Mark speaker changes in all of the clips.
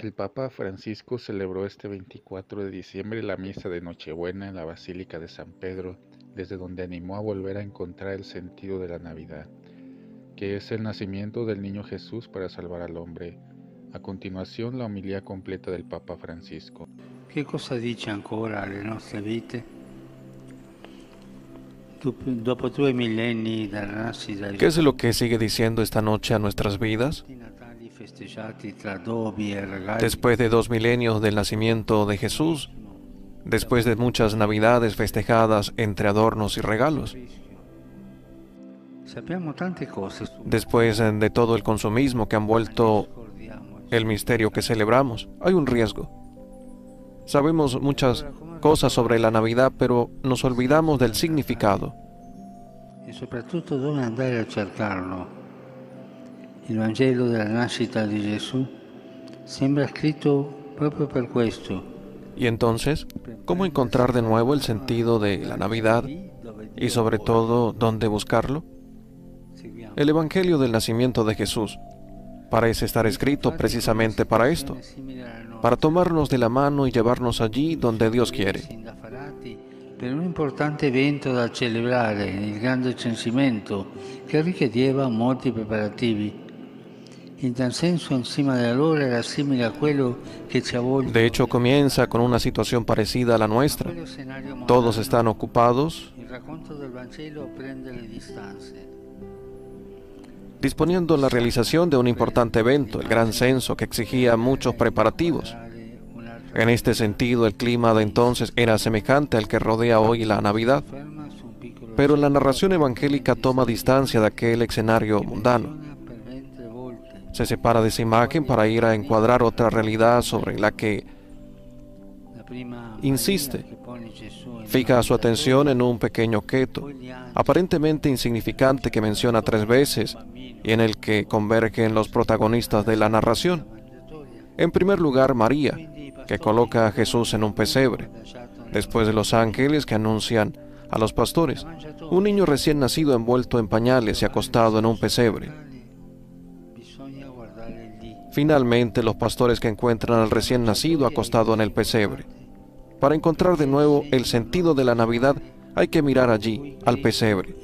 Speaker 1: El Papa Francisco celebró este 24 de diciembre la misa de Nochebuena en la Basílica de San Pedro, desde donde animó a volver a encontrar el sentido de la Navidad, que es el nacimiento del niño Jesús para salvar al hombre. A continuación, la homilía completa del Papa Francisco.
Speaker 2: ¿Qué cosa dice ancora alle nostre vite? Dopo due millenni dalla nascita
Speaker 3: ¿Qué es lo que sigue diciendo esta noche a nuestras vidas? Después de dos milenios del nacimiento de Jesús, después de muchas navidades festejadas entre adornos y regalos, después de todo el consumismo que han vuelto el misterio que celebramos, hay un riesgo. Sabemos muchas cosas sobre la Navidad, pero nos olvidamos del significado.
Speaker 2: Y sobre todo, dónde andar a cercarlo. Il Vangelo della nascita di Gesù sembra scritto proprio per questo.
Speaker 3: Y entonces, ¿cómo encontrar de nuevo el sentido de la Navidad y sobre todo dónde buscarlo? El Evangelio del nacimiento de Jesús parece estar escrito precisamente para esto, para tomarnos de la mano y llevarnos allí donde Dios quiere.
Speaker 2: Per un importante evento da celebrare, il grande censimento, che richiedeva molti preparativi.
Speaker 3: De hecho, comienza con una situación parecida a la nuestra. Todos están ocupados disponiendo la realización de un importante evento, el gran censo, que exigía muchos preparativos. En este sentido, el clima de entonces era semejante al que rodea hoy la Navidad, pero la narración evangélica toma distancia de aquel escenario mundano se separa de esa imagen para ir a encuadrar otra realidad sobre la que insiste. Fija su atención en un pequeño keto, aparentemente insignificante que menciona tres veces y en el que convergen los protagonistas de la narración. En primer lugar, María, que coloca a Jesús en un pesebre. Después de los ángeles que anuncian a los pastores, un niño recién nacido envuelto en pañales y acostado en un pesebre. Finalmente, los pastores que encuentran al recién nacido acostado en el pesebre. Para encontrar de nuevo el sentido de la Navidad, hay que mirar allí, al pesebre.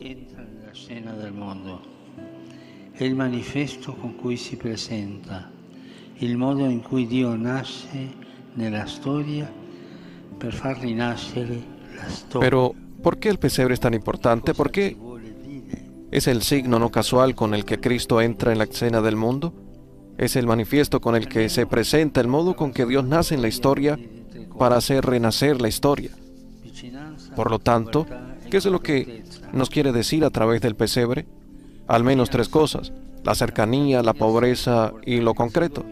Speaker 2: El manifiesto con cui si presenta, el modo en cui Dio nace nella storia per far rinascere la storia.
Speaker 3: Pero, ¿por qué el pesebre es tan importante? ¿Por qué es el signo no casual con el que Cristo entra en la escena del mundo? Es el manifiesto con el que se presenta el modo con que Dios nace en la historia para hacer renacer la historia. Por lo tanto, ¿qué es lo que nos quiere decir a través del pesebre? Al menos tres cosas, la cercanía, la pobreza y lo concreto.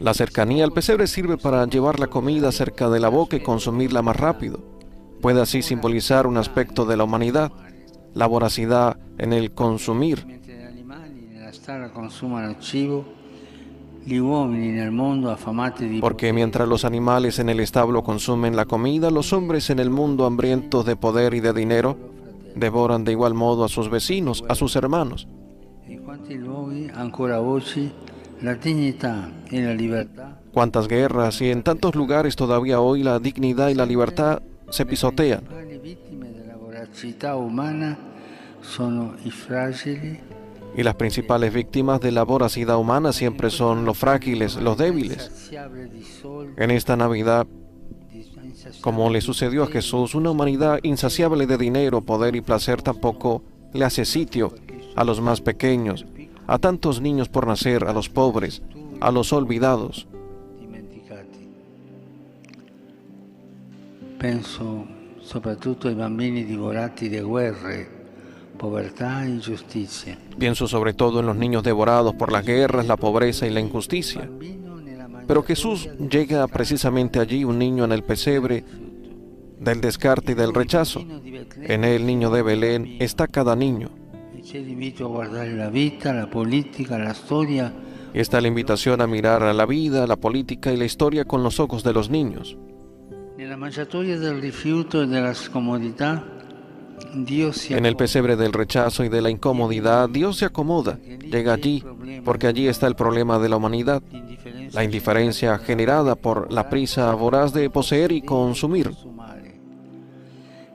Speaker 3: La cercanía al pesebre sirve para llevar la comida cerca de la boca y consumirla más rápido. Puede así simbolizar un aspecto de la humanidad, la voracidad en el consumir. Porque mientras los animales en el establo consumen la comida, los hombres en el mundo hambrientos de poder y de dinero devoran de igual modo a sus vecinos, a sus hermanos. Cuántas guerras y en tantos lugares todavía hoy la dignidad y la libertad se pisotean y las principales víctimas de la voracidad humana siempre son los frágiles, los débiles. En esta Navidad, como le sucedió a Jesús, una humanidad insaciable de dinero, poder y placer tampoco le hace sitio a los más pequeños, a tantos niños por nacer, a los pobres, a los olvidados.
Speaker 2: Penso soprattutto ai bambini divorati de guerre, povertà e ingiustizia.
Speaker 3: Pienso sobre todo en los niños devorados por las guerras, la pobreza y la injusticia. Pero Jesús llega precisamente allí, un niño en el pesebre del descarte y del rechazo. En el niño de Belén está cada niño. Y está la invitación a mirar a la vida, la política y la historia con los ojos de los niños.
Speaker 2: Nella mangiatoia del rifiuto e della scomodità
Speaker 3: En el pesebre del rechazo y de la incomodidad, Dios se acomoda, llega allí, porque allí está el problema de la humanidad, la indiferencia generada por la prisa voraz de poseer y consumir.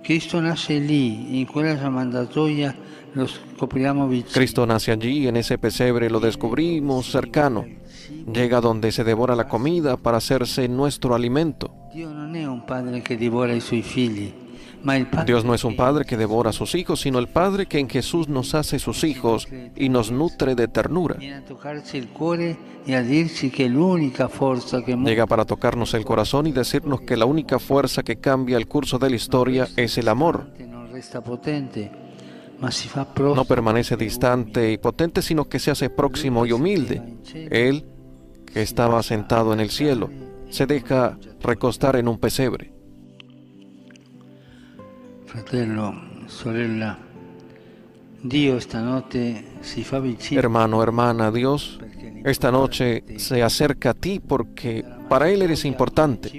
Speaker 2: Cristo nace allí, en quella mandatoia lo scopriamo vicino.
Speaker 3: Cristo nace allí, en ese pesebre lo descubrimos cercano. Llega donde se devora la comida para hacerse nuestro alimento.
Speaker 2: Un padre
Speaker 3: Dios no es un padre que devora a sus hijos, sino el Padre que en Jesús nos hace sus hijos y nos nutre de ternura. Llega para tocarnos el corazón y decirnos que la única fuerza que cambia el curso de la historia es el amor. No permanece distante y potente, sino que se hace próximo y humilde. Él, que estaba sentado en el cielo, se deja recostar en un pesebre. Hermano, hermana, Dios, esta noche se acerca a ti porque para Él eres importante.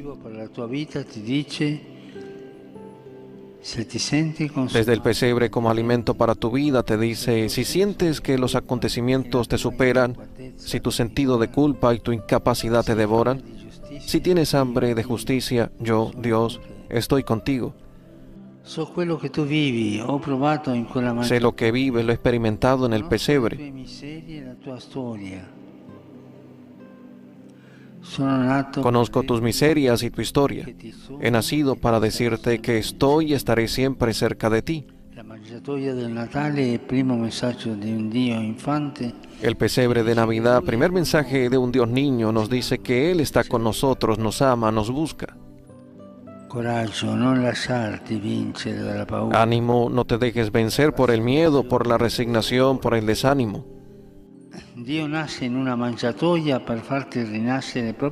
Speaker 3: Desde el pesebre como alimento para tu vida te dice, si sientes que los acontecimientos te superan, si tu sentido de culpa y tu incapacidad te devoran, si tienes hambre de justicia, yo, Dios, estoy contigo. Sé
Speaker 2: manera
Speaker 3: lo que vives, lo he experimentado en el pesebre. Conozco tus miserias y tu historia. He nacido para decirte que estoy y estaré siempre cerca de ti. El pesebre de Navidad, primer mensaje de un Dios niño, nos dice que Él está con nosotros, nos ama, nos busca. Ánimo, no te dejes vencer por el miedo, por la resignación, por el desánimo.
Speaker 2: Dio nace in una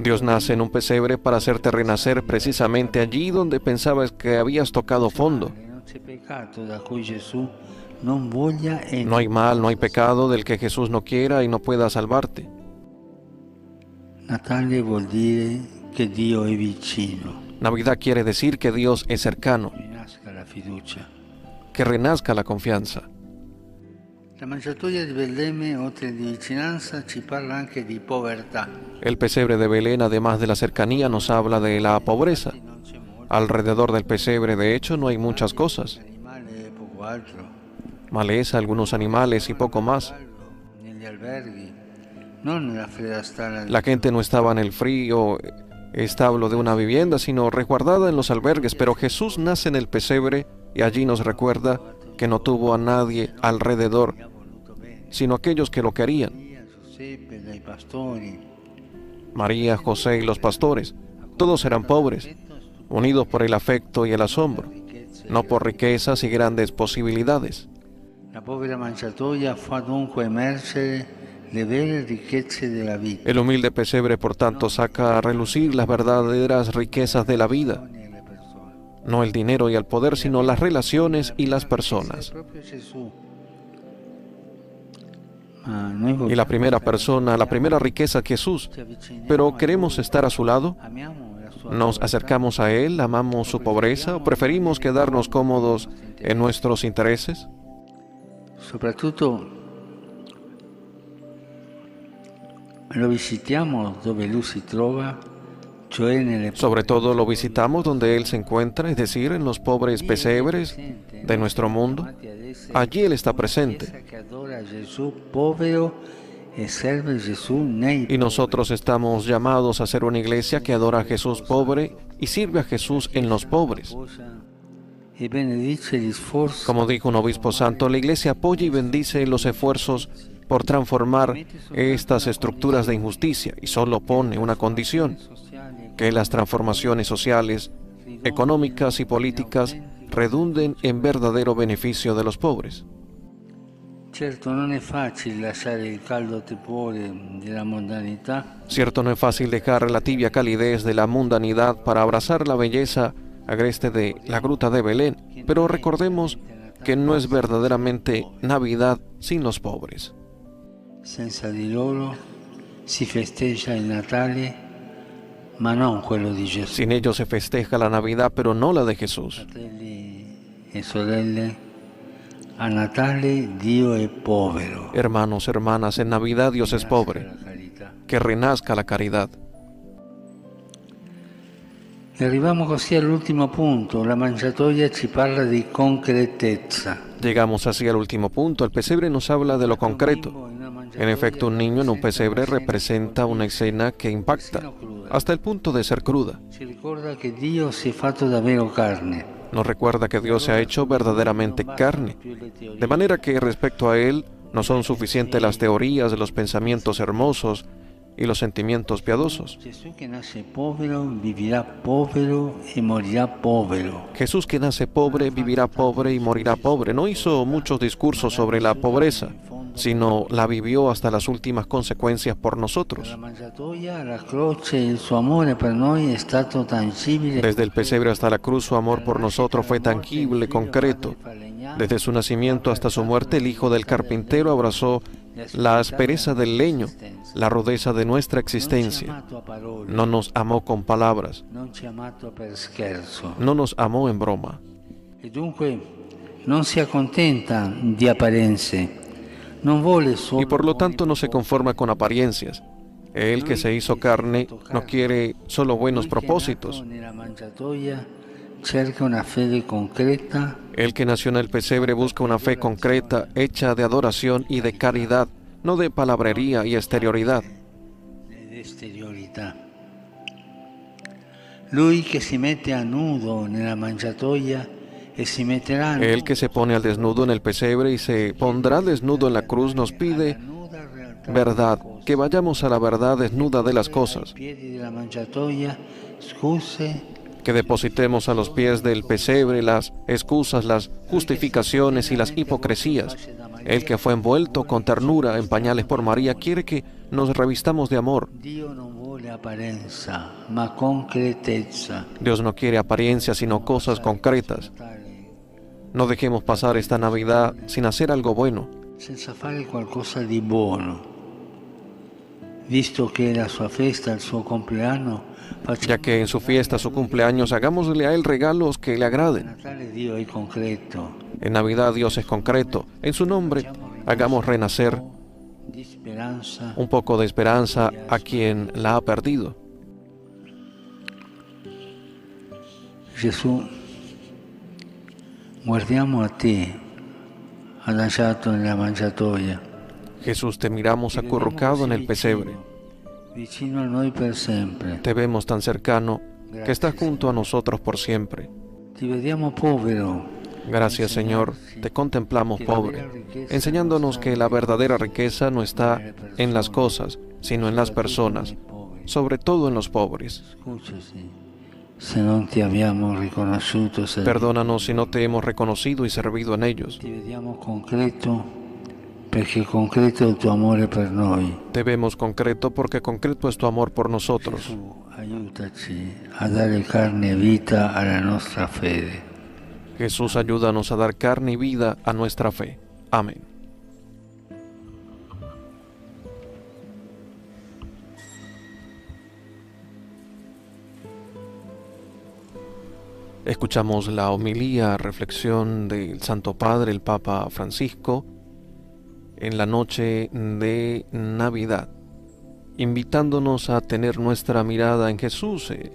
Speaker 3: Dios nace en un pesebre para hacerte renacer precisamente allí donde pensabas que habías tocado fondo. No hay mal, no hay pecado del que Jesús no quiera y no pueda salvarte.
Speaker 2: Natale vuol dire che Dio è vicino
Speaker 3: Navidad quiere decir que Dios es cercano, que renazca la confianza. El pesebre de Belén, además de la cercanía, nos habla de la pobreza. Alrededor del pesebre, de hecho, no hay muchas cosas. Maleza, algunos animales y poco más. La gente no estaba en el frío establo de una vivienda, sino resguardada en los albergues, pero Jesús nace en el pesebre y allí nos recuerda que no tuvo a nadie alrededor, sino aquellos que lo querían, María, José y los pastores. Todos eran pobres, unidos por el afecto y el asombro, no por riquezas y grandes posibilidades.
Speaker 2: La povera mangiatoia fa dunque emergere
Speaker 3: El humilde pesebre, por tanto, saca a relucir las verdaderas riquezas de la vida, no el dinero y el poder, sino las relaciones y las personas. Y la primera persona, la primera riqueza es Jesús. Pero queremos estar a su lado, nos acercamos a Él, amamos su pobreza o preferimos quedarnos cómodos en nuestros intereses.
Speaker 2: soprattutto lo
Speaker 3: Sobre todo lo visitamos donde Él se encuentra, es decir, en los pobres pesebres de nuestro mundo. Allí Él está presente. Y nosotros estamos llamados a ser una iglesia que adora a Jesús pobre y sirve a Jesús en los pobres. Como dijo un obispo santo, la iglesia apoya y bendice los esfuerzos por transformar estas estructuras de injusticia y solo pone una condición, que las transformaciones sociales, económicas y políticas redunden en verdadero beneficio de los pobres.
Speaker 2: Caldo tepore
Speaker 3: Cierto, no es fácil dejar la tibia calidez de la mundanidad para abrazar la belleza agreste de la gruta de Belén, pero recordemos que no es verdaderamente Navidad sin los pobres.
Speaker 2: Senza di loro si festeggia il Natale, ma non quello di Gesù.
Speaker 3: Sin ellos se festeja la Navidad, pero no la de Jesús.
Speaker 2: Fratelli e sorelle, A Natale Dio è povero.
Speaker 3: Hermanos, hermanas, en Navidad Dios es pobre. Que renazca la caridad.
Speaker 2: E arriviamo così all'ultimo punto. La mangiatoia ci parla di concretezza.
Speaker 3: Llegamos así al último punto. El pesebre nos habla de lo concreto. En efecto, un niño en un pesebre representa una escena que impacta, hasta el punto de ser cruda. Nos recuerda que Dios se ha hecho verdaderamente carne, de manera que respecto a Él no son suficientes las teorías, los pensamientos hermosos y los sentimientos piadosos. Jesús que nace pobre vivirá pobre y morirá pobre. No hizo muchos discursos sobre la pobreza, sino la vivió hasta las últimas consecuencias por nosotros. Desde el pesebre hasta la cruz su amor por nosotros fue tangible, concreto. Desde su nacimiento hasta su muerte el hijo del carpintero abrazó la aspereza del leño, la rudeza de nuestra existencia. No nos amó con palabras, no nos amó en broma.
Speaker 2: Dunque non si accontenta di solo
Speaker 3: Y por lo tanto no se conforma con apariencias. Él que se hizo carne no quiere solo buenos propósitos. El que nació en el pesebre busca una fe concreta, hecha de adoración y de caridad, no de palabrería y exterioridad.
Speaker 2: Lui che si mette a nudo nella mangiatoia
Speaker 3: El que se pone al desnudo en el pesebre y se pondrá desnudo en la cruz nos pide verdad, que vayamos a la verdad desnuda de las cosas, que depositemos a los pies del pesebre las excusas, las justificaciones y las hipocresías. El que fue envuelto con ternura en pañales por María quiere que nos revistamos de amor. Dios no quiere apariencias, sino cosas concretas. No dejemos pasar esta Navidad sin hacer algo bueno,
Speaker 2: senza fare qualcosa di buono. Visto è la sua festa, suo compleanno,
Speaker 3: ya que en su fiesta, su cumpleaños, hagámosle a Él regalos que le agraden. En Navidad Dios es concreto. En su nombre, hagamos renacer un poco de esperanza a quien la ha perdido.
Speaker 2: Gesù, guardiamo a te, adagiato nella mangiatoia,
Speaker 3: Jesús, te miramos acurrucado en el pesebre.
Speaker 2: vicino a noi per sempre.
Speaker 3: Te vemos tan cercano que estás junto a nosotros por siempre.
Speaker 2: Ti vediamo povero,
Speaker 3: Gracias Señor, te contemplamos pobre, enseñándonos que la verdadera riqueza no está en las cosas, sino en las personas, sobre todo en los pobres. Perdónanos si no te hemos reconocido y servido en ellos. Te vemos concreto porque concreto es tu amor por nosotros. Jesús, ayúdanos a dar carne y vida a nuestra fe. Amén. Escuchamos la homilía, reflexión del Santo Padre, el Papa Francisco, en la noche de Navidad, invitándonos a tener nuestra mirada en Jesús, eh,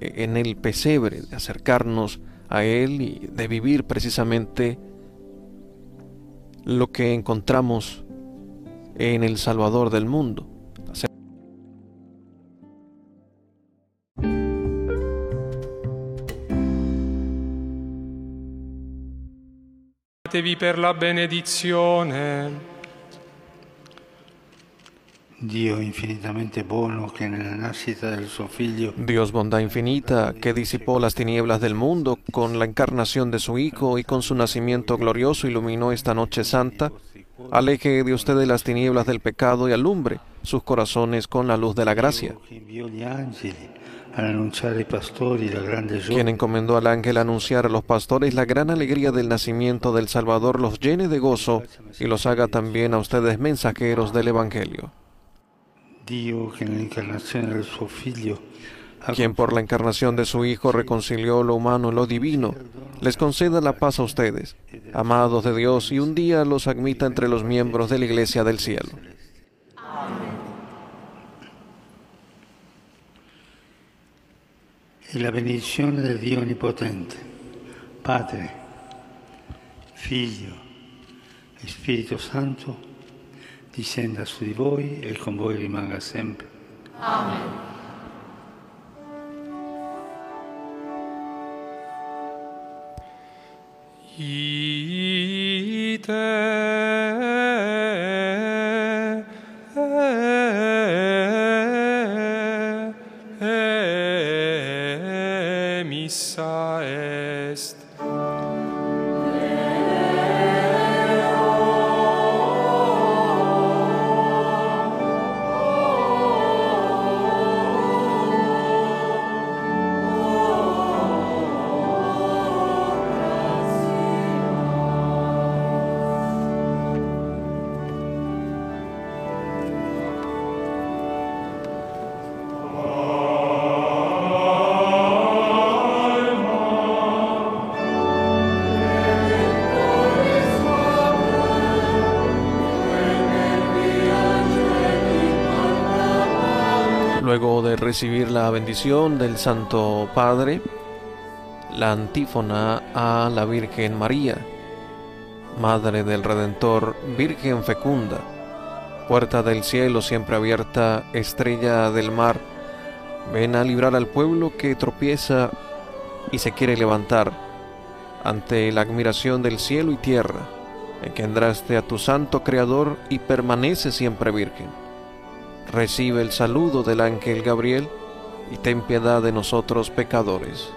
Speaker 3: en el pesebre, de acercarnos a Él y de vivir precisamente lo que encontramos en el Salvador del mundo.
Speaker 4: Preparatevi per la benedizione.
Speaker 2: Dio infinitamente buono che nella nascita del suo figlio
Speaker 3: Dios bondad infinita, que disipó las tinieblas del mundo con la encarnación de su Hijo y con su nacimiento glorioso iluminó esta noche santa, aleje de ustedes las tinieblas del pecado y alumbre sus corazones con la luz de la gracia. Quien encomendó al ángel anunciar a los pastores la gran alegría del nacimiento del Salvador, los llene de gozo y los haga también a ustedes mensajeros del Evangelio. Quien por la encarnación de su Hijo reconcilió lo humano y lo divino, les conceda la paz a ustedes, amados de Dios, y un día los admita entre los miembros de la Iglesia del Cielo.
Speaker 2: E la benedizione del Dio Onnipotente, Padre, Figlio e Spirito Santo, discenda su di voi e con voi rimanga sempre. Amen.
Speaker 4: missa
Speaker 3: recibir la bendición del Santo Padre, la antífona a la Virgen María, Madre del Redentor, Virgen fecunda, puerta del cielo siempre abierta, estrella del mar, ven a librar al pueblo que tropieza y se quiere levantar ante la admiración del cielo y tierra. Engendraste a tu santo Creador y permanece siempre virgen recibe el saludo del ángel Gabriel y ten piedad de nosotros pecadores.